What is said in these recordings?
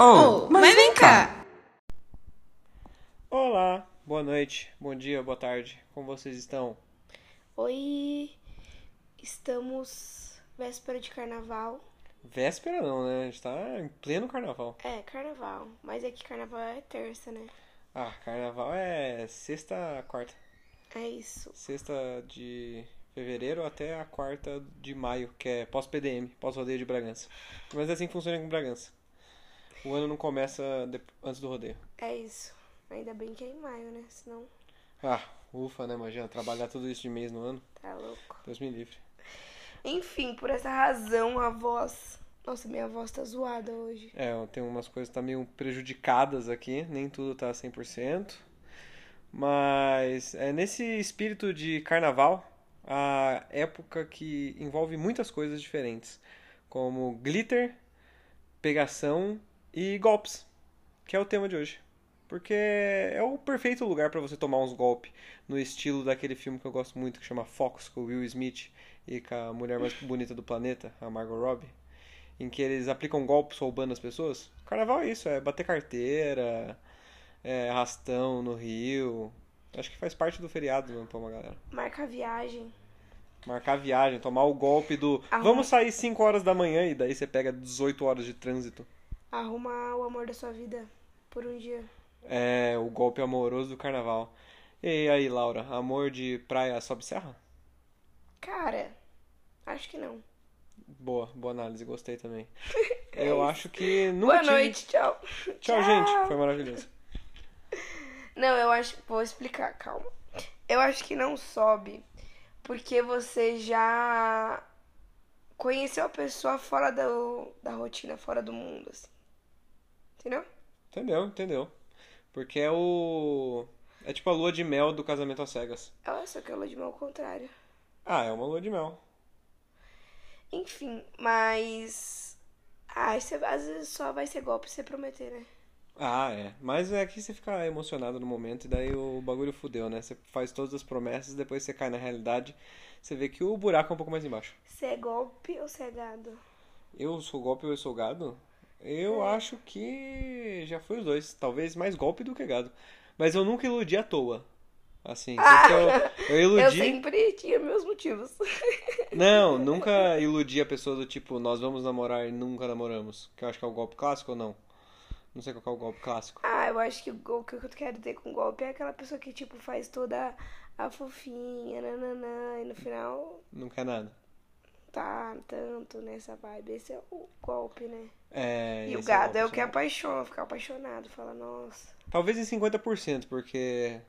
Oh, mas vem cá! Olá, boa noite, bom dia, boa tarde. Como vocês estão? Oi, estamos véspera de carnaval. Véspera não, né? A gente tá em pleno carnaval. É, carnaval. Mas é que carnaval é terça, né? Ah, carnaval é sexta, quarta. É isso. Sexta de fevereiro até a quarta de maio, que é pós-PDM, pós-rodeio de Bragança. Mas é assim que funciona com Bragança. O ano não começa antes do rodeio. É isso. Ainda bem que é em maio, né? Senão Ah, ufa, né, imagina, trabalhar tudo isso de mês no ano. tá louco. Deus me livre. Enfim, por essa razão a voz. Nossa, minha voz tá zoada hoje. É, tem umas coisas que tá meio prejudicadas aqui, nem tudo tá 100%. Mas é nesse espírito de carnaval, a época que envolve muitas coisas diferentes, como glitter, pegação e golpes, que é o tema de hoje. Porque é o perfeito lugar para você tomar uns golpes no estilo daquele filme que eu gosto muito, que chama Focus, com o Will Smith e com a mulher mais bonita do planeta, a Margot Robbie em que eles aplicam golpes roubando as pessoas. Carnaval é isso, é bater carteira, é arrastão no rio. Acho que faz parte do feriado mesmo pra uma galera. Marca viagem. Marcar viagem, tomar o golpe do Arruma- vamos sair 5 horas da manhã e daí você pega 18 horas de trânsito. Arruma o amor da sua vida por um dia. É o golpe amoroso do carnaval. E aí, Laura, amor de praia sobe serra? Cara, acho que não. Boa, boa análise, gostei também. Eu acho que nunca Boa tive- noite, tchau. Tchau, gente, foi maravilhoso. Não, eu acho. Vou explicar, calma. Eu acho que não sobe porque você já conheceu a pessoa fora do, da rotina, fora do mundo, assim. Entendeu? Entendeu, entendeu. Porque é o. É tipo a lua de mel do casamento às cegas. Ela só que é lua de mel ao contrário. Ah, é uma lua de mel. Enfim, mas. Ah, você, às vezes só vai ser golpe você prometer, né? Ah, é. Mas é que você fica emocionado no momento e daí o bagulho fudeu, né? Você faz todas as promessas, depois você cai na realidade, você vê que o buraco é um pouco mais embaixo. Você é golpe ou você é gado? Eu sou golpe ou eu sou gado? Eu acho que já foi os dois. Talvez mais golpe do que gado. Mas eu nunca iludi à toa. Assim, sempre eu, eu Eu iludi. sempre tinha meus motivos. Não, nunca iludi a pessoa do tipo, nós vamos namorar e nunca namoramos. Que eu acho que é o golpe clássico ou não? Não sei qual é o golpe clássico. Ah, eu acho que o gol que eu quero ter com golpe é aquela pessoa que, tipo, faz toda a fofinha, nananã, e no final Não quer nada. tá tanto nessa vibe. Esse é o golpe, né? É, e o esse gado é, golpe o que chamado- apaixona, ficar apaixonado, fala, nossa. Talvez em 50%, porque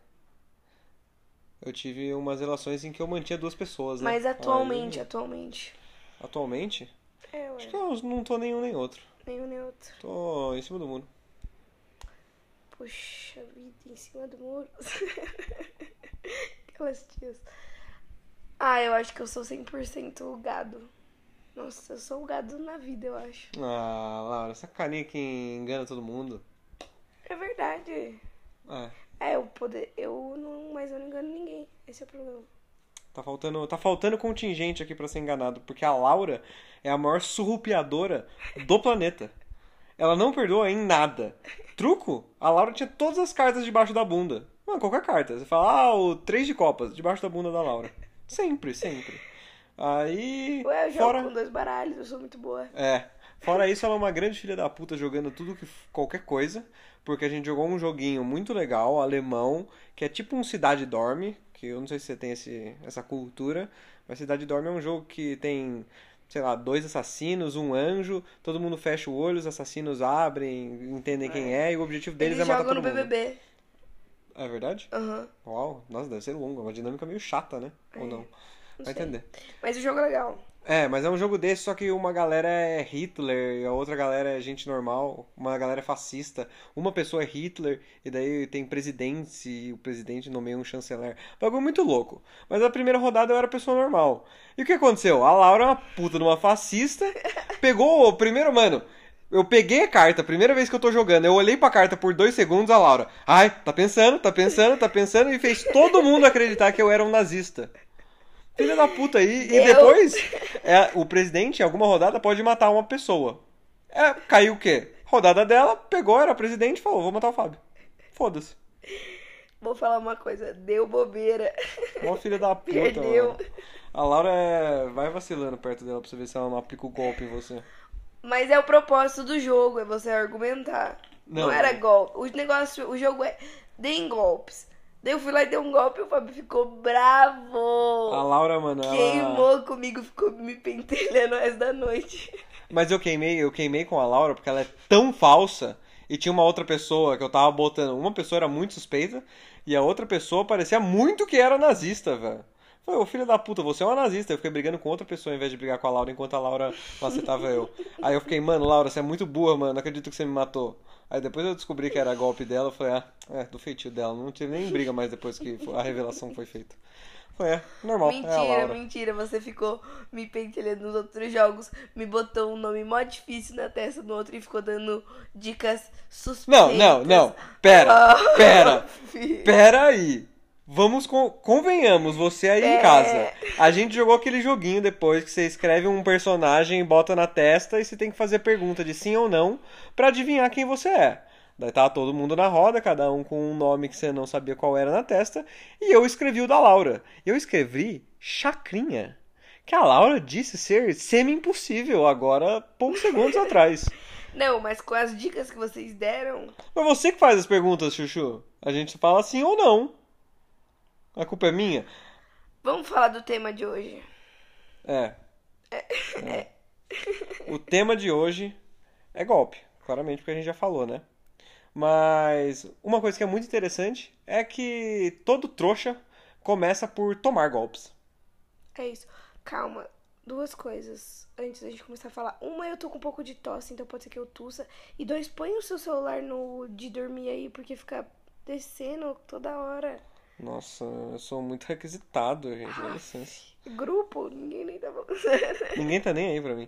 eu tive umas relações em que eu mantinha duas pessoas, né? Mas atualmente, Aí- atualmente. atualmente? É, ué, Acho que eu não tô nenhum nem outro. nenhum nem outro. Tô em cima do muro. Puxa vida, em cima do muro. Aquelas tias. Ah, eu acho que eu sou 100% o gado. Nossa, eu sou o gado na vida, eu acho. Ah, Laura, essa carinha que engana todo mundo. É verdade. É, É, eu poder. Eu não. Mas eu não engano ninguém. Esse é o problema. tá faltando, tá faltando contingente aqui pra ser enganado, porque a Laura é a maior surrupiadora do planeta. Ela não perdoa em nada. Truco, a Laura tinha todas as cartas debaixo da bunda. Mano, qualquer carta. Você fala, ah, o três de copas, debaixo da bunda da Laura. Sempre, sempre. Aí. Ué, eu jogo fora... com dois baralhos, eu sou muito boa. É. Fora isso, ela é uma grande filha da puta jogando tudo que qualquer coisa, porque a gente jogou um joguinho muito legal, alemão, que é tipo um Cidade Dorme, que eu não sei se você tem esse, essa cultura, mas Cidade Dorme é um jogo que tem, sei lá, dois assassinos, um anjo, todo mundo fecha o olho, os assassinos abrem, entendem quem é, e o objetivo deles Eles é matar todo no mundo. BBB. É verdade? Aham. Uau, nossa, deve ser longo, é uma dinâmica meio chata, né? Ou não? Não Vai sei. entender. Mas o jogo é legal. É, mas é um jogo desse, só que uma galera é Hitler e a outra galera é gente normal, uma galera é fascista, uma pessoa é Hitler e daí tem presidente e o presidente nomeia um chanceler. Bagulho muito louco. Mas a primeira rodada eu era pessoa normal. E o que aconteceu? A Laura é uma puta de uma fascista, pegou o primeiro, mano. Eu peguei a carta, primeira vez que eu tô jogando, eu olhei pra carta por dois segundos, a Laura, ai, tá pensando, tá pensando, tá pensando, e fez todo mundo acreditar que eu era um nazista. Filha da puta aí. E Deu. depois, é, o presidente, em alguma rodada, pode matar uma pessoa. É, caiu o quê? Rodada dela, pegou, era presidente, falou, vou matar o Fábio. Foda-se. Vou falar uma coisa, deu bobeira. Mó filha da puta, Perdeu. mano. A Laura é... vai vacilando perto dela pra você ver se ela não aplica o golpe em você. Mas é o propósito do jogo, é você argumentar. Não, Não. era golpe. O negócio, o jogo é deem golpes. Daí eu fui lá e dei um golpe e o Fábio ficou bravo. A Laura, mano, ela... Queimou comigo, ficou me pentelhando o resto da noite. Mas eu queimei, eu queimei com a Laura porque ela é tão falsa. E tinha uma outra pessoa que eu tava botando. Uma pessoa era muito suspeita e a outra pessoa parecia muito que era nazista, velho. Falei, ô filho da puta, você é uma nazista. Eu fiquei brigando com outra pessoa em vez de brigar com a Laura enquanto a Laura macetava eu. Aí eu fiquei, mano, Laura, você é muito burra, mano. Não acredito que você me matou. Aí depois eu descobri que era golpe dela. Eu falei, ah, é, do feitio dela. Não tive nem briga mais depois que a revelação foi feita. Falei, é, normal. é Mentira, Laura. mentira. Você ficou me pentelhando nos outros jogos, me botou um nome mó difícil na testa no outro e ficou dando dicas suspeitas. Não, não, não. Pera, pera. Pera aí. Vamos con- convenhamos, você aí em É. casa. A gente jogou aquele joguinho depois que você escreve um personagem e bota na testa e você tem que fazer pergunta de sim ou não pra adivinhar quem você é. Daí tava todo mundo na roda, cada um com um nome que você não sabia qual era na testa, e eu escrevi o da Laura. Eu escrevi Chacrinha, que a Laura disse ser semi-impossível agora poucos segundos atrás. Não, mas com as dicas que vocês deram, Mas você que faz as perguntas, Chuchu. A gente fala sim ou não. A culpa é minha? vamos falar do tema de hoje. É. É. O tema de hoje é golpe. Claramente, porque a gente já falou, né? Mas uma coisa que é muito interessante é que todo trouxa começa por tomar golpes. É isso. Calma, duas coisas antes da gente começar a falar. Uma, eu tô com um pouco de tosse, então pode ser que eu tussa. E dois, põe o seu celular no de dormir aí, porque fica descendo toda hora. Nossa, eu sou muito requisitado, gente. Dá licença. Grupo, ninguém nem tá. Ninguém tá nem aí pra mim.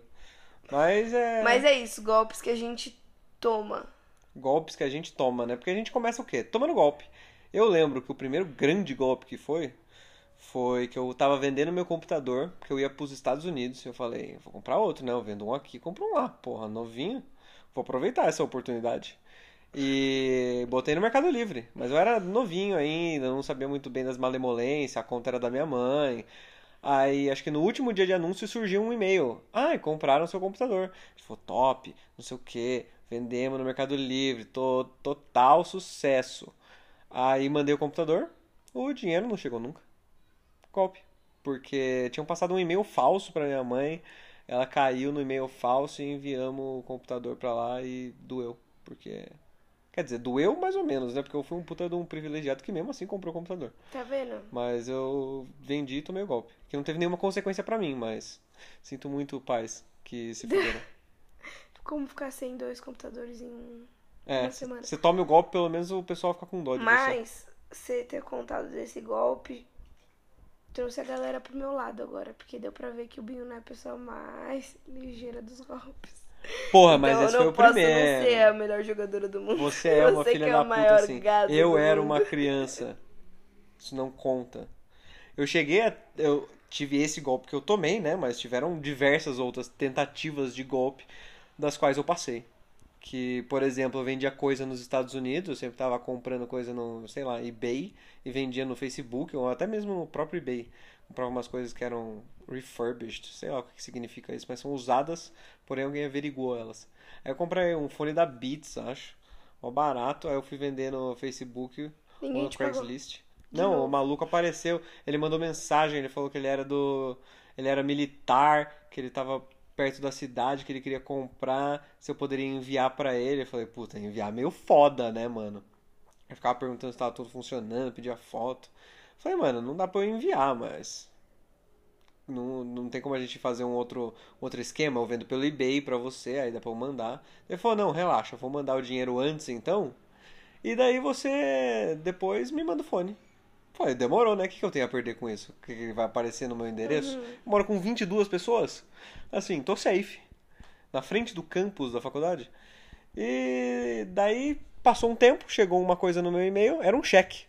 Mas é. Mas é isso, golpes que a gente toma. golpes que a gente toma, né? Porque a gente começa o quê? Tomando golpe. Eu lembro que o primeiro grande golpe que foi foi que eu tava vendendo meu computador, porque eu ia pros Estados Unidos, e eu falei, vou comprar outro, né? Eu vendo um aqui, compro um lá, porra, novinho. Vou aproveitar essa oportunidade. E botei no Mercado Livre, mas eu era novinho ainda, não sabia muito bem das malemolências, a conta era da minha mãe. Aí, acho que no último dia de anúncio surgiu um e-mail. Ah, compraram seu computador. Falei, top, não sei o que, vendemos no Mercado Livre, tô, total sucesso. Aí mandei o computador, o dinheiro não chegou nunca. Golpe. Porque tinham passado um e-mail falso pra minha mãe, ela caiu no e-mail falso e enviamos o computador pra lá e doeu. Porque. Quer dizer, doeu mais ou menos, né? Porque eu fui um puta de um privilegiado que mesmo assim comprou o computador. Tá vendo? Mas eu vendi e tomei o golpe. Que não teve nenhuma consequência pra mim, mas sinto muito pais que se fuderam. Como ficar sem dois computadores em um. É, Uma semana. você tome o golpe, pelo menos o pessoal fica com dó de você. Mas, você ter contado desse golpe trouxe a galera pro meu lado agora. Porque deu pra ver que o Binho não é a pessoa mais ligeira dos golpes. Porra, mas então, esse foi o posso primeiro. não ser a melhor jogadora do mundo. Você é uma Você filha é da puta, assim. Eu era mundo. uma criança. Isso não conta. Eu cheguei a. Eu tive esse golpe que eu tomei, né? Mas tiveram diversas outras tentativas de golpe das quais eu passei. Que, por exemplo, eu vendia coisa nos Estados Unidos, eu sempre estava comprando coisa no, sei lá, eBay e vendia no Facebook, ou até mesmo no próprio eBay. Comprava umas coisas que eram refurbished, sei lá o que significa isso, mas são usadas, porém alguém averiguou elas. Aí eu comprei um fone da Beats, acho, ó barato, aí eu fui vender no Facebook Ninguém ou no. Craigslist. Não, o maluco apareceu, ele mandou mensagem, ele falou que ele era do. Ele era militar, que ele tava perto da cidade, que ele queria comprar, se eu poderia enviar pra ele. Eu falei, puta, enviar meio foda, né, mano? Eu ficava perguntando se tava tudo funcionando, pedia foto. Falei, mano, não dá pra eu enviar, mas. Não, não tem como a gente fazer um outro, outro esquema, eu vendo pelo eBay pra você, aí dá pra eu mandar. Ele falou, não, relaxa, eu vou mandar o dinheiro antes então. E daí você depois me manda o fone. Falei, demorou, né? O que que eu tenho a perder com isso? Que que vai aparecer no meu endereço? Eu moro com 22 pessoas. Assim, tô safe. Na frente do campus da faculdade. E daí passou um tempo, chegou uma coisa no meu e-mail, era um cheque.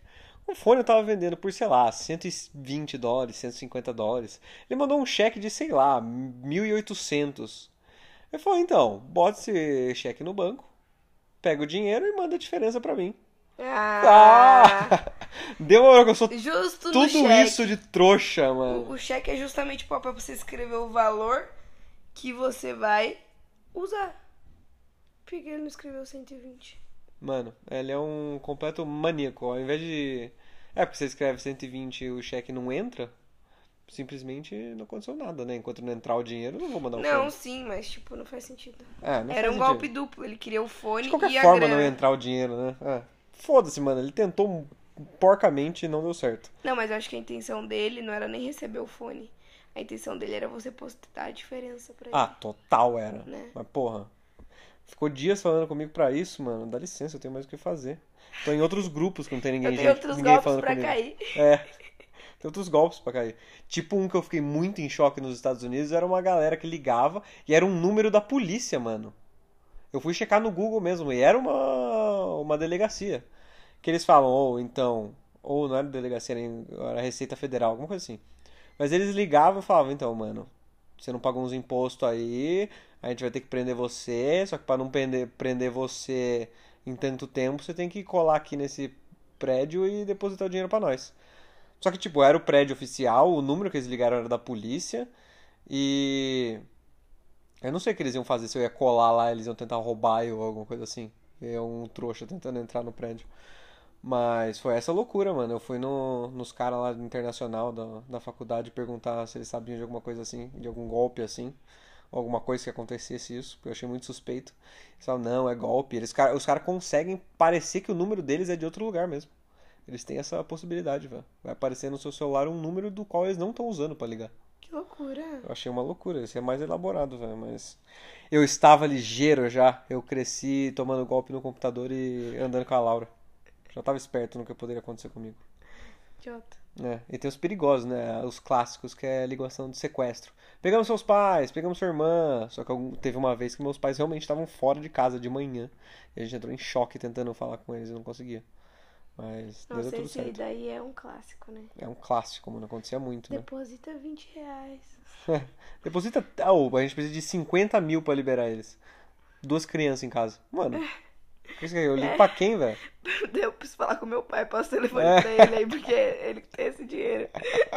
O fone eu tava vendendo por, sei lá, 120 dólares, 150 dólares. Ele mandou um cheque de, sei lá, 1.800. Eu falei, então, bota esse cheque no banco, pega o dinheiro e manda a diferença pra mim. Ah, Ah! Demorou que eu sou justo tudo isso de trouxa, mano. O, o cheque é justamente para você escrever o valor que você vai usar. Por que ele não escreveu 120? Mano, ele é um completo maníaco. Ao invés de. É, porque você escreve 120 e o cheque não entra, simplesmente não aconteceu nada, né? Enquanto não entrar o dinheiro, eu não vou mandar o Não, fone. sim, mas tipo, não faz sentido. É, não Era um sentido. golpe duplo. Ele queria o fone De qualquer e forma não ia entrar o dinheiro, né? É. Foda-se, mano. Ele tentou porcamente e não deu certo. Não, mas eu acho que a intenção dele não era nem receber o fone. A intenção dele era você postar a diferença pra ele. Ah, total era. Né? Mas porra. Ficou dias falando comigo pra isso, mano. Dá licença, eu tenho mais o que fazer. Tô em outros grupos que não tem ninguém, eu gente, outros ninguém golpes falando pra comigo. cair. É. Tem outros golpes pra cair. Tipo um que eu fiquei muito em choque nos Estados Unidos era uma galera que ligava e era um número da polícia, mano. Eu fui checar no Google mesmo e era uma, uma delegacia. Que eles falam, ou então, ou não era delegacia, era Receita Federal, alguma coisa assim. Mas eles ligavam e falavam, então, mano, você não pagou uns impostos aí, a gente vai ter que prender você, só que pra não prender, prender você em tanto tempo, você tem que colar aqui nesse prédio e depositar o dinheiro pra nós. Só que, tipo, era o prédio oficial, o número que eles ligaram era da polícia, e. Eu não sei o que eles iam fazer, se eu ia colar lá, eles iam tentar roubar eu ou alguma coisa assim. Eu um trouxa tentando entrar no prédio. Mas foi essa loucura, mano. Eu fui no, nos caras lá do internacional da, da faculdade perguntar se eles sabiam de alguma coisa assim, de algum golpe assim, alguma coisa que acontecesse isso, porque eu achei muito suspeito. Eles falaram, não, é golpe. Eles, os caras conseguem parecer que o número deles é de outro lugar mesmo. Eles têm essa possibilidade, velho. Vai aparecer no seu celular um número do qual eles não estão usando pra ligar. Que loucura. Eu achei uma loucura, isso é mais elaborado, velho, mas eu estava ligeiro já. Eu cresci tomando golpe no computador e andando com a Laura. Já estava esperto no que poderia acontecer comigo. Idiota. É, e tem os perigosos, né? Os clássicos, que é a ligação de sequestro. Pegamos seus pais, pegamos sua irmã. Só que teve uma vez que meus pais realmente estavam fora de casa de manhã. E a gente entrou em choque tentando falar com eles e não conseguia. Mas deu Nossa, tudo esse certo. daí é um clássico, né? É um clássico, mano. Acontecia muito, né? Deposita 20 reais. Deposita. Ô, a gente precisa de 50 mil pra liberar eles. Duas crianças em casa. Mano. Isso que eu ligo pra quem, velho? Eu preciso falar com meu pai, passo o telefone É. pra ele aí, porque ele tem esse dinheiro.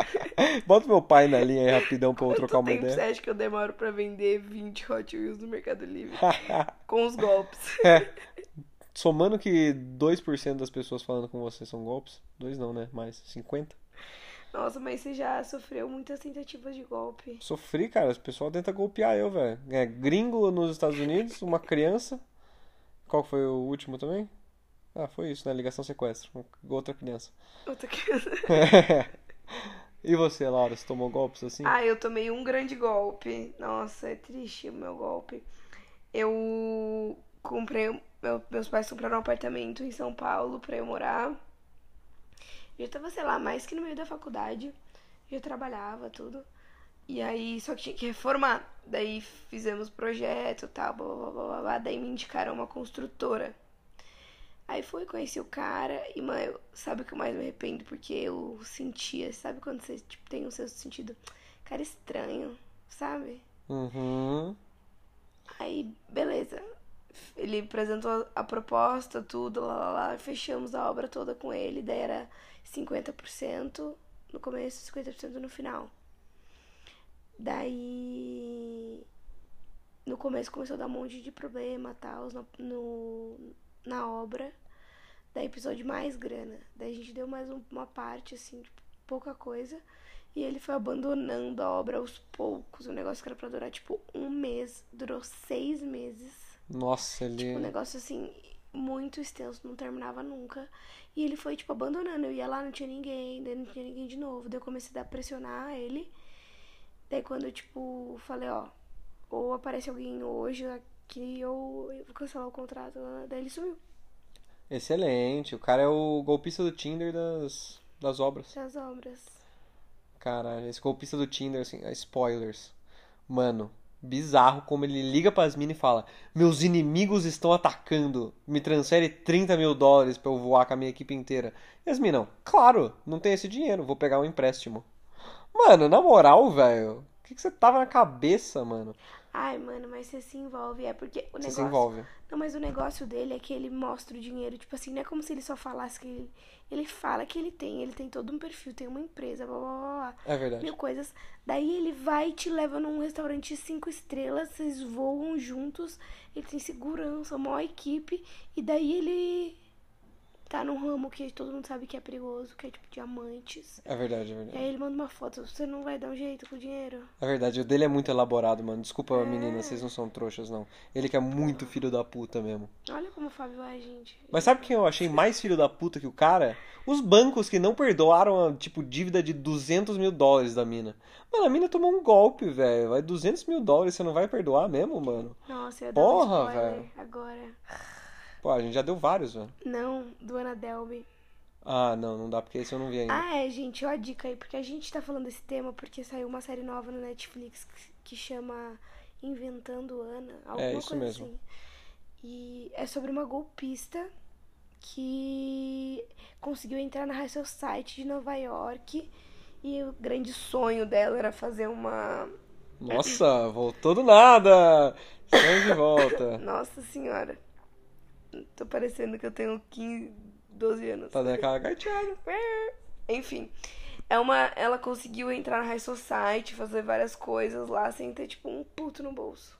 Bota meu pai na linha aí rapidão pra eu trocar uma tempo você ideia. acha que eu demoro pra vender 20 Hot Wheels no Mercado Livre? com os golpes. É. Somando que 2% das pessoas falando com você são golpes. Dois não, né? Mais 50. Nossa, mas você já sofreu muitas tentativas de golpe. Sofri, cara. O pessoal tenta golpear eu, velho. É, gringo nos Estados Unidos, uma criança. Qual foi o último também? Ah, foi isso, né? Ligação sequestro. Outra criança. Outra criança. E você, Laura, você tomou golpes assim? Ah, eu tomei um grande golpe. Nossa, é triste o meu golpe. Eu comprei. meu- meus pais compraram um apartamento em São Paulo pra eu morar. Eu tava, sei lá, mais que no meio da faculdade. Já trabalhava, tudo. E aí, só que tinha que reformar. Daí fizemos projeto e tal, blá, blá, blá, blá, blá. Daí me indicaram uma construtora. Aí fui, conheci o cara e, mano, sabe o que eu mais me arrependo? Porque eu sentia, sabe quando você tipo, tem um sexto sentido? Cara estranho, sabe? Uhum. Aí, beleza. Ele apresentou a proposta, tudo, lá, lá, lá. Fechamos a obra toda com ele. Daí era 50% no começo e 50% no final. Daí. No começo começou a dar um monte de problema tal no, no- na obra. Daí precisou de mais grana. Daí a gente deu mais um- uma parte, assim, tipo, pouca coisa. E ele foi abandonando a obra aos poucos. O negócio que era pra durar, tipo, um mês. Durou seis meses. Nossa, ele. Tipo, um negócio, assim, muito extenso. Não terminava nunca. E ele foi, tipo, abandonando. Eu ia lá, não tinha ninguém. Daí não tinha ninguém de novo. Daí eu comecei a pressionar ele. Daí quando eu, tipo, falei, ó... Ou aparece alguém hoje aqui, ou eu vou cancelar o contrato. Daí ele sumiu. Excelente. O cara é o golpista do Tinder das, das obras. Das obras. Caralho, esse golpista do Tinder, assim, é spoilers. Mano, bizarro como ele liga pras minas e fala: Meus inimigos estão atacando. Me transfere 30 mil dólares pra eu voar com a minha equipe inteira. E as minas, claro, não tem esse dinheiro, vou pegar um empréstimo. Mano, na moral, velho, o que, que você tava na cabeça, mano? Ai, mano, mas você se envolve. É porque o Você negócio. se envolve. Não, mas o negócio dele é que ele mostra o dinheiro. Tipo assim, não é como se ele só falasse que ele. Ele fala que ele tem. Ele tem todo um perfil, tem uma empresa, blá blá blá blá. É verdade. Mil coisas. Daí ele vai e te leva num restaurante cinco estrelas, vocês voam juntos, ele tem segurança, maior equipe, e daí ele tá num ramo que todo mundo sabe que é perigoso, que é tipo diamantes. É verdade, é E verdade. aí ele manda uma foto, você não vai dar um jeito com o dinheiro? É verdade, o dele é muito elaborado, mano. Desculpa, menina, vocês não são trouxas, não. Ele que é muito filho da puta mesmo. Olha como o Fábio é, gente. Mas sabe quem eu achei mais filho da puta que o cara? Os bancos que não perdoaram a, tipo, dívida de 200 mil dólares da mina. Mano, a mina tomou um golpe, velho. Vai 200 mil dólares, você não vai perdoar mesmo, mano? Nossa, eu ia Porra, velho. agora. Pô, a gente já deu vários, velho. Não, do Ana Delby. Ah, não, não dá porque esse eu não vi ainda. Ah, é, gente, ó a dica aí, porque a gente tá falando desse tema porque saiu uma série nova no Netflix que, que chama Inventando Ana, alguma É, isso coisa mesmo. assim. E é sobre uma golpista que conseguiu entrar na High Society de Nova York e o grande sonho dela era fazer uma. Nossa, voltou do nada! Estamos de volta. Nossa senhora. Tô parecendo que eu tenho 15, 12 anos. Tá dando aquela gaiteada. Enfim, é uma, ela conseguiu entrar na High Society, fazer várias coisas lá sem ter, tipo, um puto no bolso.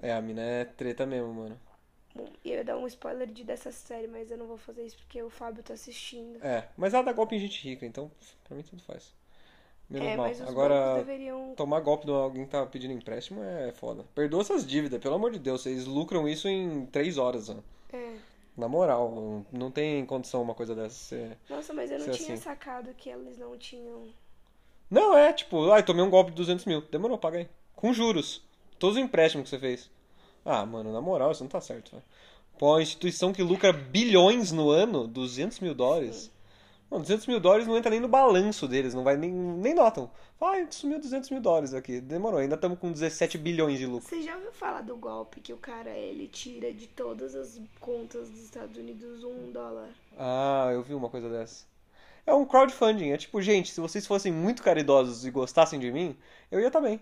É, a mina é treta mesmo, mano. Bom, E eu ia dar um spoiler de dessa série, mas eu não vou fazer isso porque o Fábio tá assistindo. É, mas ela dá golpe em gente rica, então pra mim tudo faz. Menos é, mal. mas os Agora, deveriam. tomar golpe de alguém que tá pedindo empréstimo é foda. Perdoa essas dívidas, pelo amor de Deus. Vocês lucram isso em três horas, ó. É. Na moral, não tem condição uma coisa dessa. ser- Nossa, mas eu não tinha assim. sacado que eles não tinham. Não, é tipo, ai, tomei um golpe de 200 mil. Demorou, paga aí. Com juros. Todos os empréstimos que você fez. Ah, mano, na moral, isso não tá certo, velho. Pô, uma instituição que lucra bilhões no ano, 200 mil dólares. Mano, 200 mil dólares não entra nem no balanço deles, não vai nem, nem notam. Ai, sumiu 200 mil dólares aqui. Demorou, ainda estamos com 17 bilhões de lucro. Você já ouviu falar do golpe que o cara ele tira de todas as contas dos Estados Unidos um dólar? Ah, eu vi uma coisa dessa. É um crowdfunding, é tipo, gente, se vocês fossem muito caridosos e gostassem de mim, eu ia também.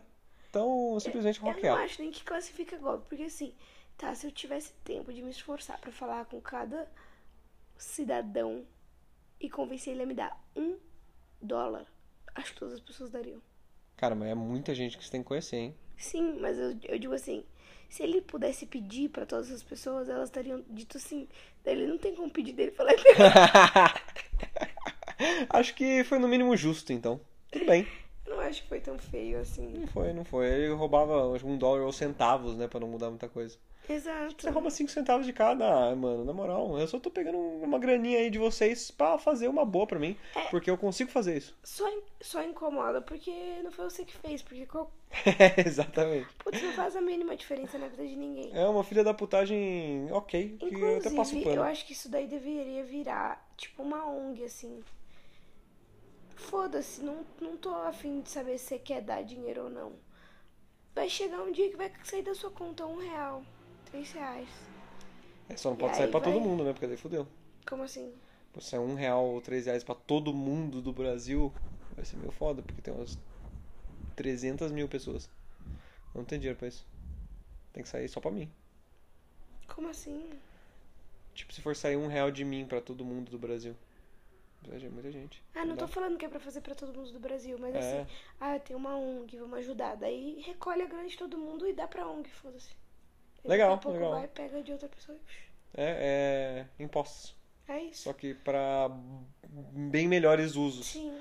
Então, simplesmente Eu não hackear. acho nem que classifica golpe, porque assim, tá, se eu tivesse tempo de me esforçar pra falar com cada cidadão e convencer ele a me dar um dólar, acho que todas as pessoas dariam. Cara, mas é muita gente que você tem que conhecer, hein? Sim, mas eu, eu digo assim, se ele pudesse pedir pra todas as pessoas, elas teriam dito sim. Daí ele não tem como pedir dele falar Acho que foi no mínimo justo, então. Tudo bem. Não acho que foi tão feio assim. Não foi, não foi. Ele roubava acho, um dólar ou centavos, né? Pra não mudar muita coisa. Exato. Você rouba cinco centavos de cada, ah, mano, na moral. Eu só tô pegando uma graninha aí de vocês pra fazer uma boa pra mim. Porque eu consigo fazer isso. Só, só incomoda porque não foi você que fez, porque qual- Exatamente. putz, não faz a mínima diferença na vida de ninguém. É uma filha da putagem ok, que eu até passo Inclusive, pano. eu acho que isso daí deveria virar tipo uma ONG, assim. Foda-se, não, não tô afim de saber se você quer dar dinheiro ou não. Vai chegar um dia que vai sair da sua conta um real, três reais. É, só não E pode sair aí pra todo vai- mundo, né? Porque daí fudeu. Como assim? Se sair um real ou três reais pra todo mundo do Brasil, vai ser meio foda, porque tem umas 300 mil pessoas. Não tem dinheiro pra isso. Tem que sair só pra mim. Como assim? Tipo, se for sair um real de mim pra todo mundo do Brasil. Ser muita gente. Ah, não dá. tô falando que é pra fazer pra todo mundo do Brasil, mas É. assim, ah, tem uma ONG, vamos ajudar. Daí recolhe a grana de todo mundo e dá pra ONG, foda-se. E Legal, Daqui a pouco legal. vai, pega de outra pessoa. É, é impostos. É isso. Só que pra bem melhores usos. Sim.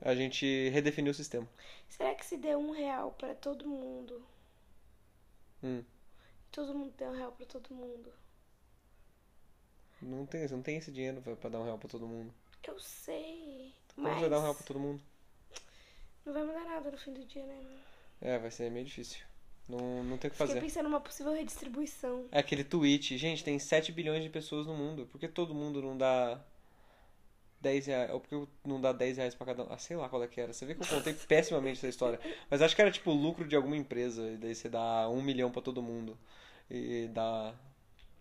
A gente redefiniu o sistema. Será que se der um real pra todo mundo, Hum. todo mundo der um real pra todo mundo? Não tem, não tem esse dinheiro pra, pra dar um real pra todo mundo. Eu sei, Como mas vai dar um real pra todo mundo? não vai mudar nada no fim do dia, né? É, vai ser meio difícil. Não, não tem o que Fiquei fazer. pensando numa possível redistribuição. É aquele tweet, gente, tem 7 bilhões de pessoas no mundo. Por que todo mundo não dá 10 reais? Ou por que não dá 10 reais pra cada um? Ah, sei lá qual é que era. Você vê que eu contei pessimamente essa história. Mas acho que era tipo lucro de alguma empresa. E daí você dá 1 milhão pra todo mundo. E dá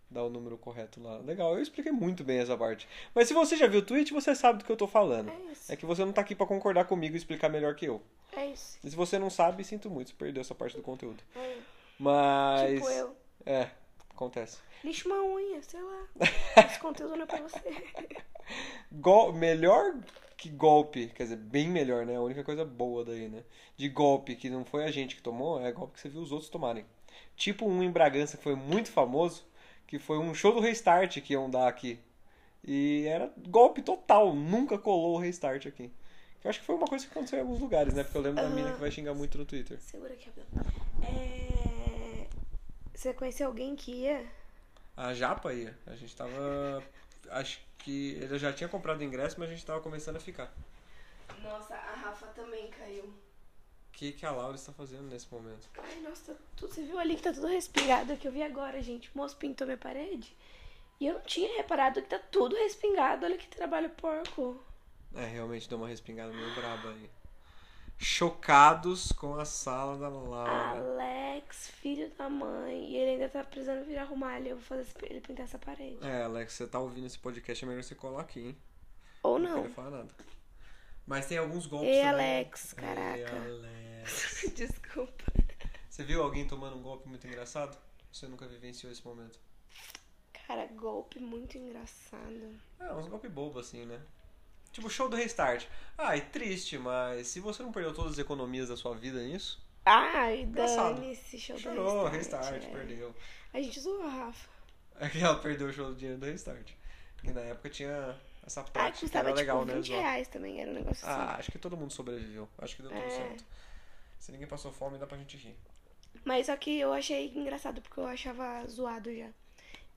dar o número correto lá. Legal, eu expliquei muito bem essa parte. Mas se você já viu o tweet, você sabe do que eu tô falando. É isso. É que você não tá aqui pra concordar comigo e explicar melhor que eu. É isso. E se você não sabe, sinto muito, você perdeu essa parte do conteúdo. É. Mas. Tipo eu. É, acontece. Lixa uma unha, sei lá. Esse conteúdo não é pra você. Gol... Melhor que golpe, quer dizer, bem melhor, né? A única coisa boa daí, né? De golpe que não foi a gente que tomou, é golpe que você viu os outros tomarem. Tipo um em Bragança que foi muito famoso, que foi um show do restart que iam dar aqui. E era golpe total, nunca colou o restart aqui. Eu acho que foi uma coisa que aconteceu em alguns lugares, né? Porque eu lembro da mina que vai xingar muito no Twitter. Segura aqui, Abel. É... Você conheceu alguém que ia? A Japa ia. A gente tava. Acho que ele já tinha comprado ingresso, mas a gente tava começando a ficar. Nossa, a Rafa também caiu. O que, que a Laura está fazendo nesse momento? Ai, nossa, tá tudo, você viu ali que tá tudo respingado que eu vi agora, gente. O moço pintou minha parede. E eu não tinha reparado que tá tudo respingado. Olha que trabalho porco. É, realmente deu uma respingada meio braba aí. Chocados com a sala da Laura. Alex, filho da mãe. E ele ainda tá precisando vir arrumar ali. Eu vou fazer ele pintar essa parede. É, Alex, você tá ouvindo esse podcast, é melhor você colar aqui, hein? Ou Não não. quero falar nada. Mas tem alguns golpes Ei, também. Alex, caraca. Alex. Desculpa. Você viu alguém tomando um golpe muito engraçado? Você nunca vivenciou esse momento? Cara, golpe muito engraçado. É, uns golpes bobos assim, né? Tipo, show do restart. Ai, triste, mas se você não perdeu todas as economias da sua vida nisso, Ai, Engraçado. dane-se, show do chorou, restart. restart, é. perdeu. A gente zoou a Rafa. É que ela perdeu o show do dinheiro do restart. Porque na época tinha essa Ah, prática que custava era legal, tipo né? 20 reais também, era um negócio assim. Ah, acho que todo mundo sobreviveu. Acho que deu tudo É. certo. Se ninguém passou fome, dá pra gente rir. Mas só que eu achei engraçado, porque eu achava zoado já.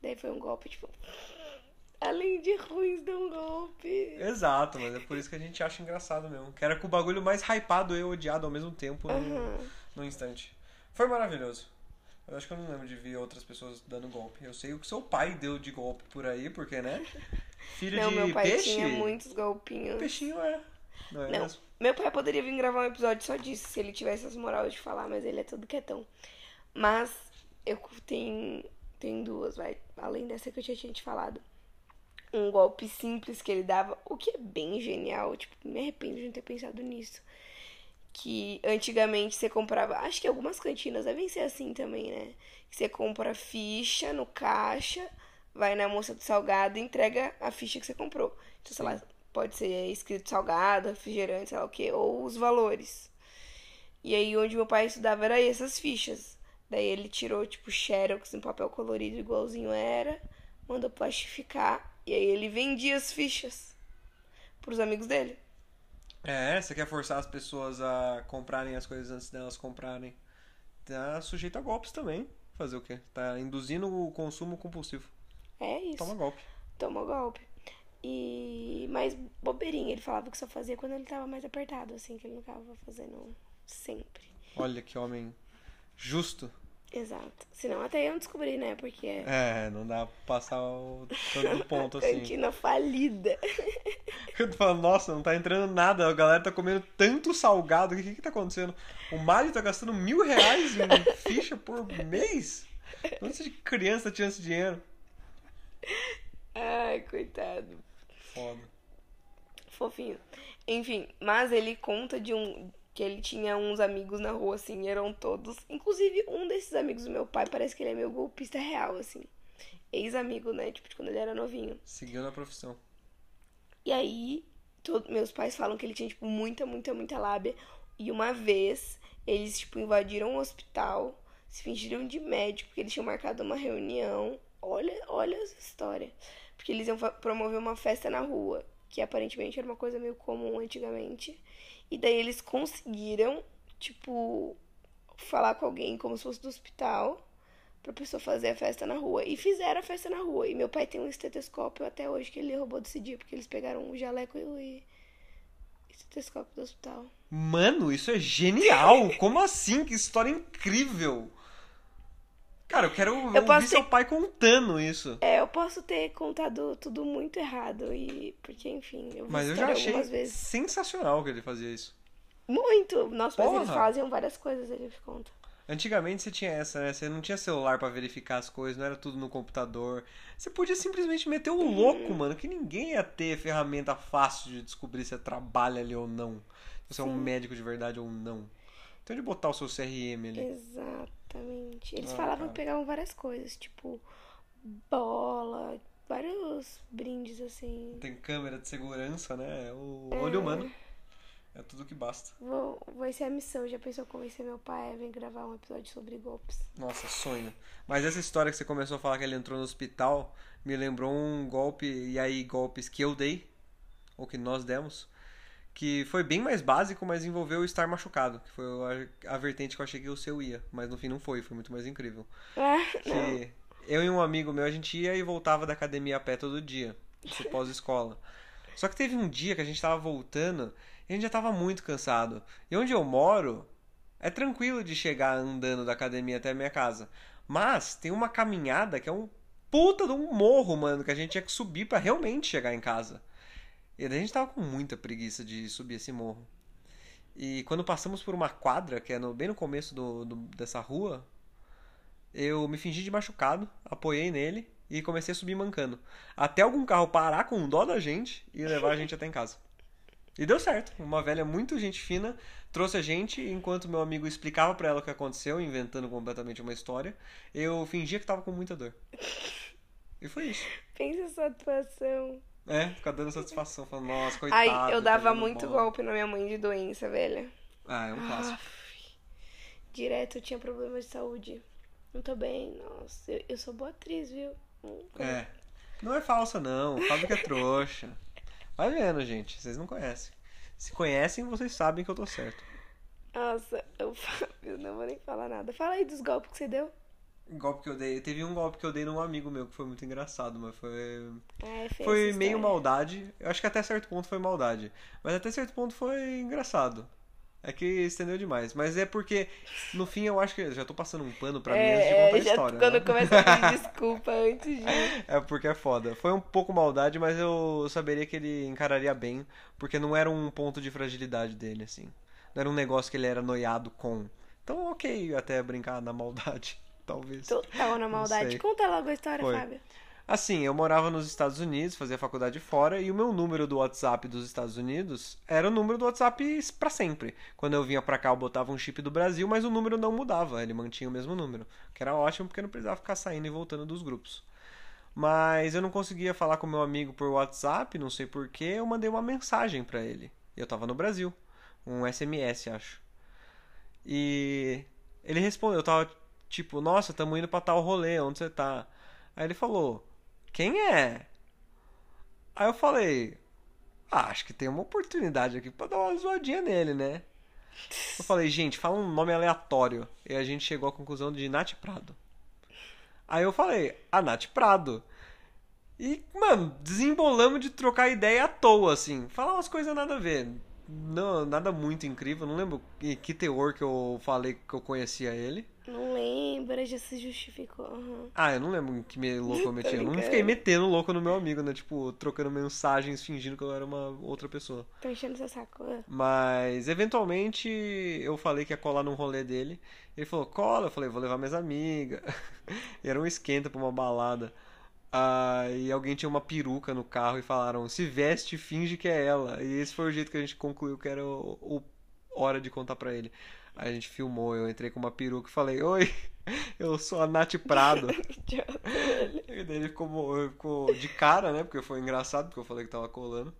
Daí foi um golpe, tipo. Além de ruins, deu um golpe. Exato, mas é por isso que a gente acha engraçado mesmo. Que era com o bagulho mais hypado e odiado ao mesmo tempo no, Aham. no instante. Foi maravilhoso. Eu acho que eu não lembro de ver outras pessoas dando golpe. Eu sei o que seu pai deu de golpe por aí, porque, né? Filho Não, de meu pai peixe. tinha muitos golpinhos. Peixinho é. Não é Não, mesmo? Meu pai poderia vir gravar um episódio só disso, se ele tivesse as moral de falar, mas ele é todo quietão. Mas eu tenho, tenho duas, vai. Além dessa que eu já tinha te falado. Um golpe simples que ele dava, o que é bem genial. Tipo, me arrependo de não ter pensado nisso. Que antigamente você comprava. Acho que algumas cantinas devem ser assim também, né? Que você compra ficha no caixa, vai na moça do salgado e entrega a ficha que você comprou. Então, sei lá, pode ser escrito salgado, refrigerante, sei lá o que, ou os valores. E aí, onde meu pai estudava era essas fichas. Daí ele tirou, tipo, xerox em papel colorido, igualzinho era, mandou plastificar, e aí ele vendia as fichas pros amigos dele. É, você quer forçar as pessoas a comprarem as coisas antes delas comprarem. Tá sujeito a golpes também. Fazer o quê? Tá induzindo o consumo compulsivo. É isso. Toma golpe. Toma golpe. E. Mas bobeirinha, ele falava que só fazia quando ele tava mais apertado, assim, que ele não tava fazendo sempre. Olha que homem justo. Exato. Senão até eu não descobri, né? Porque é É, não dá pra passar o tanto do ponto assim. cantina falida. Eu tô falando, nossa, não tá entrando nada, a galera tá comendo tanto salgado, o que que tá acontecendo? O Mário tá gastando mil reais em ficha por mês? Onde essa criança tá tirando esse dinheiro? Ai, coitado. Foda. Fofinho. Enfim, mas ele conta de um. Que ele tinha uns amigos na rua, assim, eram todos. Inclusive, um desses amigos do meu pai parece que ele é meu golpista real, assim. Ex-amigo, né? Tipo, de quando ele era novinho. Seguiu na profissão. E aí, todo, meus pais falam que ele tinha, tipo, muita, muita, muita lábia. E uma vez, eles, tipo, invadiram um hospital, se fingiram de médico, porque eles tinham marcado uma reunião. Olha, olha essa história. Porque eles iam promover uma festa na rua, que aparentemente era uma coisa meio comum antigamente. E daí eles conseguiram, tipo, falar com alguém como se fosse do hospital pra pessoa fazer a festa na rua. E fizeram a festa na rua. E meu pai tem um estetoscópio até hoje que ele roubou desse dia, porque eles pegaram o jaleco e o estetoscópio do hospital. Mano, isso é genial! Como assim? Que história incrível! Cara, eu quero ouvir posso seu ter- pai contando isso. É, eu posso ter contado tudo muito errado e porque enfim, eu Mas eu já achei sensacional que ele fazia isso. Muito. Nossos pais eles várias coisas, ele conta. Antigamente você tinha essa, né? Você não tinha celular pra verificar as coisas, não era tudo no computador. Você podia simplesmente meter o louco, mano, que ninguém ia ter ferramenta fácil de descobrir se você trabalha ali ou não. Se você é um médico de verdade ou não. Então de botar o seu CRM ali. Exatamente. Eles Ah, falavam que pegavam várias coisas, tipo bola, vários brindes assim. Tem câmera de segurança, né? O olho humano. É tudo que basta. Vou, vai ser a missão. Já pensou convencer meu pai a vir gravar um episódio sobre golpes? Nossa, sonho. Mas essa história que você começou a falar que ele entrou no hospital me lembrou um golpe, e aí golpes que eu dei, ou que nós demos, que foi bem mais básico, mas envolveu estar machucado, que foi a, a vertente que eu achei que o seu ia, mas no fim não foi, foi muito mais incrível. Ah, Que eu e um amigo meu, a gente ia e voltava da academia a pé todo dia, isso pós-escola. Só que teve um dia que a gente tava voltando e a gente já tava muito cansado. E onde eu moro, é tranquilo de chegar andando da academia até a minha casa. Mas tem uma caminhada que é um puta de um morro, mano, que a gente tinha que subir pra realmente chegar em casa. E a gente tava com muita preguiça de subir esse morro. E quando passamos por uma quadra, que é no- bem no começo do- do- dessa rua, eu me fingi de machucado, apoiei nele e comecei a subir mancando. Até algum carro parar com dó da gente e levar a gente até em casa. E deu certo. Uma velha muito gente fina trouxe a gente enquanto meu amigo explicava pra ela o que aconteceu, inventando completamente uma história. Eu fingia que tava com muita dor. E foi isso. pensa essa atuação. É, ficar dando satisfação, falando, nossa, coitado. Ai, eu tá dava jogando muito bola. golpe na minha mãe de doença, velha. Ah, é um clássico. Direto eu tinha problemas de saúde. Não tô bem, nossa. Eu, eu sou boa atriz, viu? É. Não é falsa, não. Fábio que é trouxa. Vai vendo, gente. Vocês não conhecem. Se conhecem, vocês sabem que eu tô certo. Nossa, eu, eu não vou nem falar nada. Fala aí dos golpes que você deu. Golpe que eu dei. Teve um golpe que eu dei num amigo meu que foi muito engraçado, mas foi. Foi meio maldade. Eu acho que até certo ponto foi maldade. Mas até certo ponto foi engraçado. É que estendeu demais. Mas é porque, no fim, eu acho que. eu Já tô passando um pano pra mim antes de É, contar a história. quando né? começa a pedir desculpa antes de. É porque é foda. Foi um pouco maldade, mas eu saberia que ele encararia bem, porque não era um ponto de fragilidade dele, assim. Não era um negócio que ele era noiado com. Então, ok, até brincar na maldade, talvez. Total na maldade. Conta logo a história, Foi. Fábio. Assim, eu morava nos Estados Unidos, fazia faculdade fora, e o meu número do WhatsApp dos Estados Unidos era o número do WhatsApp pra sempre. Quando eu vinha pra cá, eu botava um chip do Brasil, mas o número não mudava, ele mantinha o mesmo número. Que era ótimo porque eu não precisava ficar saindo e voltando dos grupos. Mas eu não conseguia falar com meu amigo por WhatsApp, não sei porquê, eu mandei uma mensagem pra ele. Eu tava no Brasil, um SMS, acho. E ele respondeu, eu tava tipo, nossa, tamo indo pra tal rolê, onde você tá? Aí ele falou, quem é? Aí eu falei, ah, acho que tem uma oportunidade aqui pra dar uma zoadinha nele, né? Eu falei, gente, fala um nome aleatório. E a gente chegou à conclusão de Nath Prado. Aí eu falei, a Nath Prado. E, mano, desembolamos de trocar ideia à toa, assim. Falar umas coisas nada a ver. Não, nada muito incrível. Não lembro que teor que eu falei que eu conhecia ele. Não lembra, já se justificou. Aham. Ah, eu não lembro em que me louco eu meti. Eu não brincando. fiquei metendo louco no meu amigo, né? Tipo, trocando mensagens, fingindo que eu era uma outra pessoa. Tô enchendo seu saco. Ah. Mas, eventualmente, eu falei que ia colar num rolê dele. Ele falou, cola. Eu falei, vou levar minhas amigas. E era um esquenta pra uma balada. Aí alguém tinha uma peruca no carro e falaram, se veste, finge que é ela. E esse foi o jeito que a gente concluiu que era o, o- hora de contar pra ele. Aí a gente filmou, eu entrei com uma peruca e falei, oi, eu sou a Nath Prado. E daí ele ficou, ficou de cara, né? Porque foi engraçado, porque eu falei que tava colando.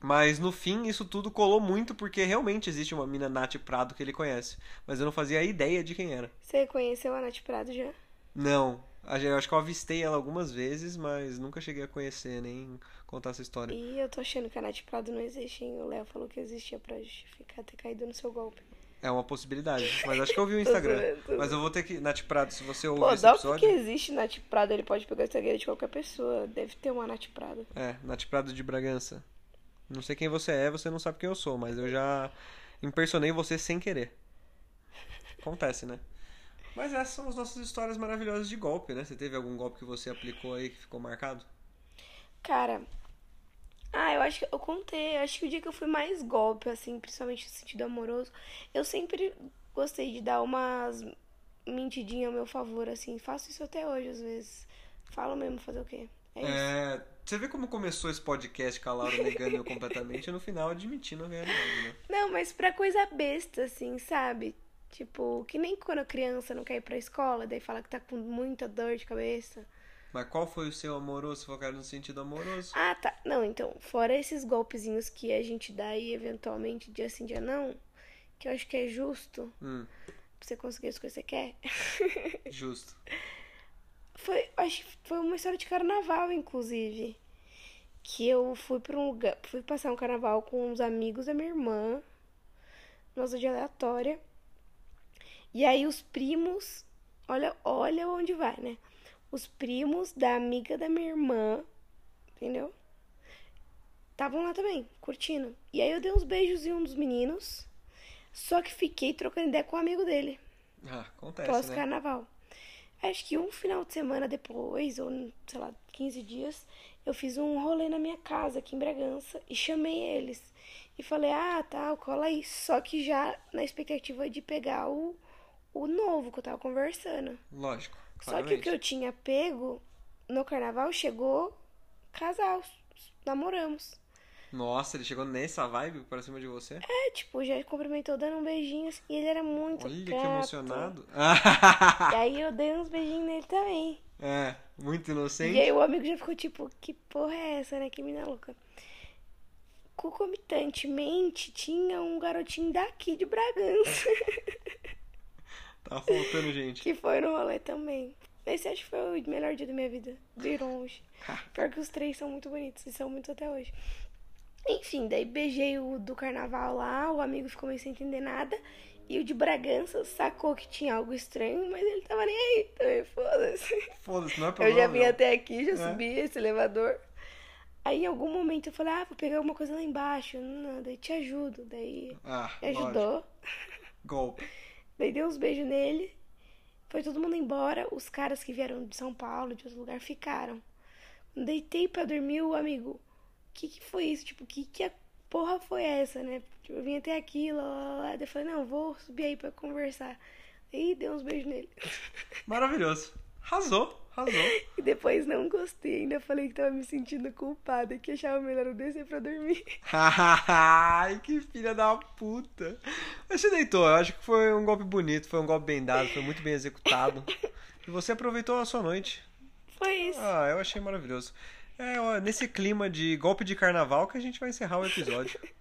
Mas no fim, isso tudo colou muito porque realmente existe uma mina Nath Prado que ele conhece. Mas eu não fazia ideia de quem era. Você conheceu a Nath Prado já? Não. Eu acho que eu avistei ela algumas vezes, mas nunca cheguei a conhecer nem contar essa história. E eu tô achando que a Nath Prado não existe, hein? O Léo falou que existia pra justificar ter caído no seu golpe. É uma possibilidade. Mas acho que eu vi o Instagram. Mas eu vou ter que. Nath Prado, se você ouvir Pô, esse episódio. porque existe Nath Prado, ele pode pegar o Instagram de qualquer pessoa. Deve ter uma Nath Prado. É, Nath Prado de Bragança. Não sei quem você é, você não sabe quem eu sou, mas eu já impersonei você sem querer. Acontece, né? Mas essas são as nossas histórias maravilhosas de golpe, né? Você teve algum golpe que você aplicou aí que ficou marcado? Cara, ah, eu acho que eu contei. Acho que o dia que eu fui mais golpe, assim, principalmente no sentido amoroso, eu sempre gostei de dar umas mentidinha ao meu favor, assim. Faço isso até hoje, às vezes. Falo mesmo, fazer o quê? É. É, você vê como começou esse podcast com a Laura negando eu completamente e no final admitindo a realidade, né? Não, mas pra coisa besta, assim, sabe? Tipo, que nem quando a criança não quer ir pra escola, daí fala que tá com muita dor de cabeça. Mas qual foi o seu amoroso, focar no sentido amoroso? Ah, tá. Não, então, fora esses golpezinhos que a gente dá aí, eventualmente, dia sim, dia não, que eu acho que é justo Hum, pra você conseguir as coisas que você quer. justo. Foi, acho que foi uma história de carnaval, inclusive. Que eu fui pra um lugar, fui passar um carnaval com uns amigos da minha irmã, nossa de aleatória. E aí os primos, olha, olha onde vai, né? Os primos da amiga da minha irmã, entendeu? Estavam lá também, curtindo. E aí eu dei uns beijos em um dos meninos, só que fiquei trocando ideia com o amigo dele Ah, acontece, né? pós-carnaval. Acho que um final de semana depois, ou sei lá, 15 dias, eu fiz um rolê na minha casa aqui em Bragança e chamei eles. E falei, ah, tá, cola aí. Só que já na expectativa de pegar o, o novo que eu tava conversando. Lógico, Só que o claramente. que eu tinha pego no carnaval chegou casal, namoramos. Nossa, ele chegou nessa vibe pra cima de você? É, tipo, já cumprimentou dando um beijinho assim, e ele era muito Olha que gato. emocionado. E aí eu dei uns beijinhos nele também. é, muito E inocente. aí o amigo já ficou tipo, que porra é essa, né? Que mina louca. Concomitantemente, tinha um garotinho daqui de Bragança Tá faltando gente. que foi no rolê também. Esse acho que foi o melhor dia da minha vida, de longe. Pior que os três são muito bonitos e são muito até hoje. Enfim, daí beijei o do carnaval lá, o amigo ficou meio sem entender nada. E o de Bragança sacou que tinha algo estranho, mas ele tava nem aí também, foda-se. Foda-se, não é Eu problema. já vim não. até aqui, já É. subi esse elevador. Aí em algum momento eu falei, ah, vou pegar alguma coisa lá embaixo. Não, daí te ajudo. Daí Ah, me ajudou. Golpe. Daí dei uns beijos nele. Foi todo mundo embora. Os caras que vieram de São Paulo, de outro lugar, ficaram. Deitei pra dormir, o amigo, que que foi isso? Tipo, que que a porra foi essa, né? Tipo, eu vim até aqui, lá, lá, lá. Daí eu falei, não, vou subir aí pra conversar. Aí dei uns beijos nele. Maravilhoso. Arrasou, arrasou. E depois não gostei. Ainda falei que tava me sentindo culpada, que achava melhor eu descer pra dormir. Ai, que filha da puta. Mas você deitou, eu acho que foi um golpe bonito, foi um golpe bem dado, foi muito bem executado. E você aproveitou a sua noite. Foi isso. Ah, eu achei maravilhoso. É, ó, nesse clima de golpe de carnaval que a gente vai encerrar o episódio.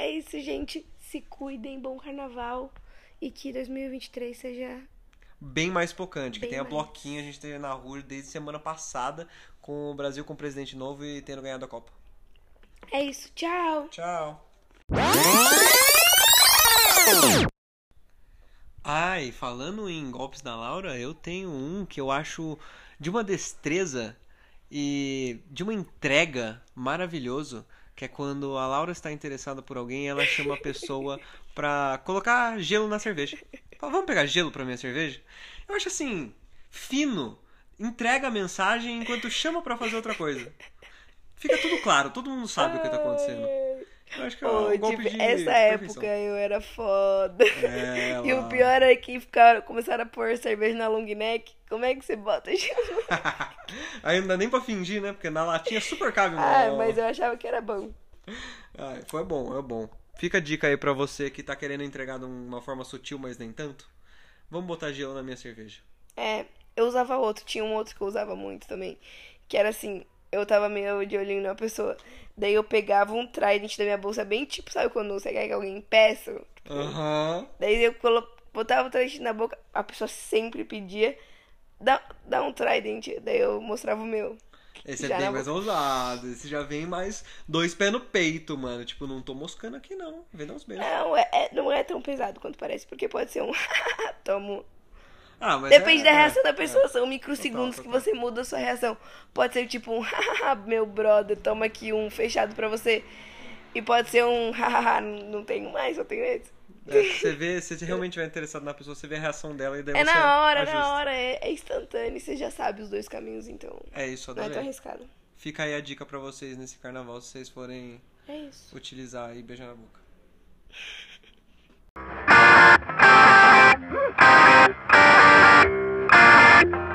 É isso, gente. Se cuidem, bom carnaval. E que 2023 seja. Bem mais pocante, que Bem tenha mais. bloquinho, a gente teve na rua desde semana passada, com o Brasil com presidente novo e tendo ganhado a Copa. É isso. Tchau. Tchau. Ai, falando em golpes da Laura, eu tenho um que eu acho de uma destreza e de uma entrega maravilhoso, que é quando a Laura está interessada por alguém ela chama a pessoa pra colocar gelo na cerveja. Vamos pegar gelo pra minha cerveja? Eu acho assim, fino, entrega a mensagem enquanto chama pra fazer outra coisa. Fica tudo claro, todo mundo sabe o que tá acontecendo. Eu acho que é um golpe tipo, de essa época eu era foda. É, e o pior é que ficaram, começaram a pôr cerveja na long neck. Como é que você bota gelo? Aí não dá nem pra fingir, né? Porque na latinha super cabe, ah, mas eu achava que era bom. Ai, foi bom, é bom. Fica a dica aí pra você que tá querendo entregar de uma forma sutil, mas nem tanto. Vamos botar gelo na minha cerveja. É, eu usava outro, tinha um outro que eu usava muito também. Que era assim, eu tava meio de olhinho numa pessoa. Daí eu pegava um trident da minha bolsa, bem tipo, sabe quando você quer que alguém peça? Aham. Daí eu colo... botava o trident na boca, a pessoa sempre pedia, dá, dá um trident. Daí eu mostrava o meu. Esse é Já bem na mais ousado. Esse já vem mais dois pés no peito, mano. Tipo, não tô moscando aqui, não. Vem dar uns beijos. Não, é, é- não é tão pesado quanto parece, porque pode ser um. Tomo. Ah, mas Depende é- da é, reação da é. pessoa, são microsegundos Total, que total. você muda a sua reação. Pode ser tipo um meu brother, toma aqui um fechado pra você. E pode ser um não tenho mais, só tenho esse. É, você vê, se você realmente estiver interessado na pessoa, você vê a reação dela e daí É você na hora, ajusta. na hora, é, é instantâneo, você já sabe os dois caminhos, então É isso, não é tão adorei. arriscado. Fica aí a dica pra vocês nesse carnaval, se vocês forem É isso. utilizar e beijar na boca.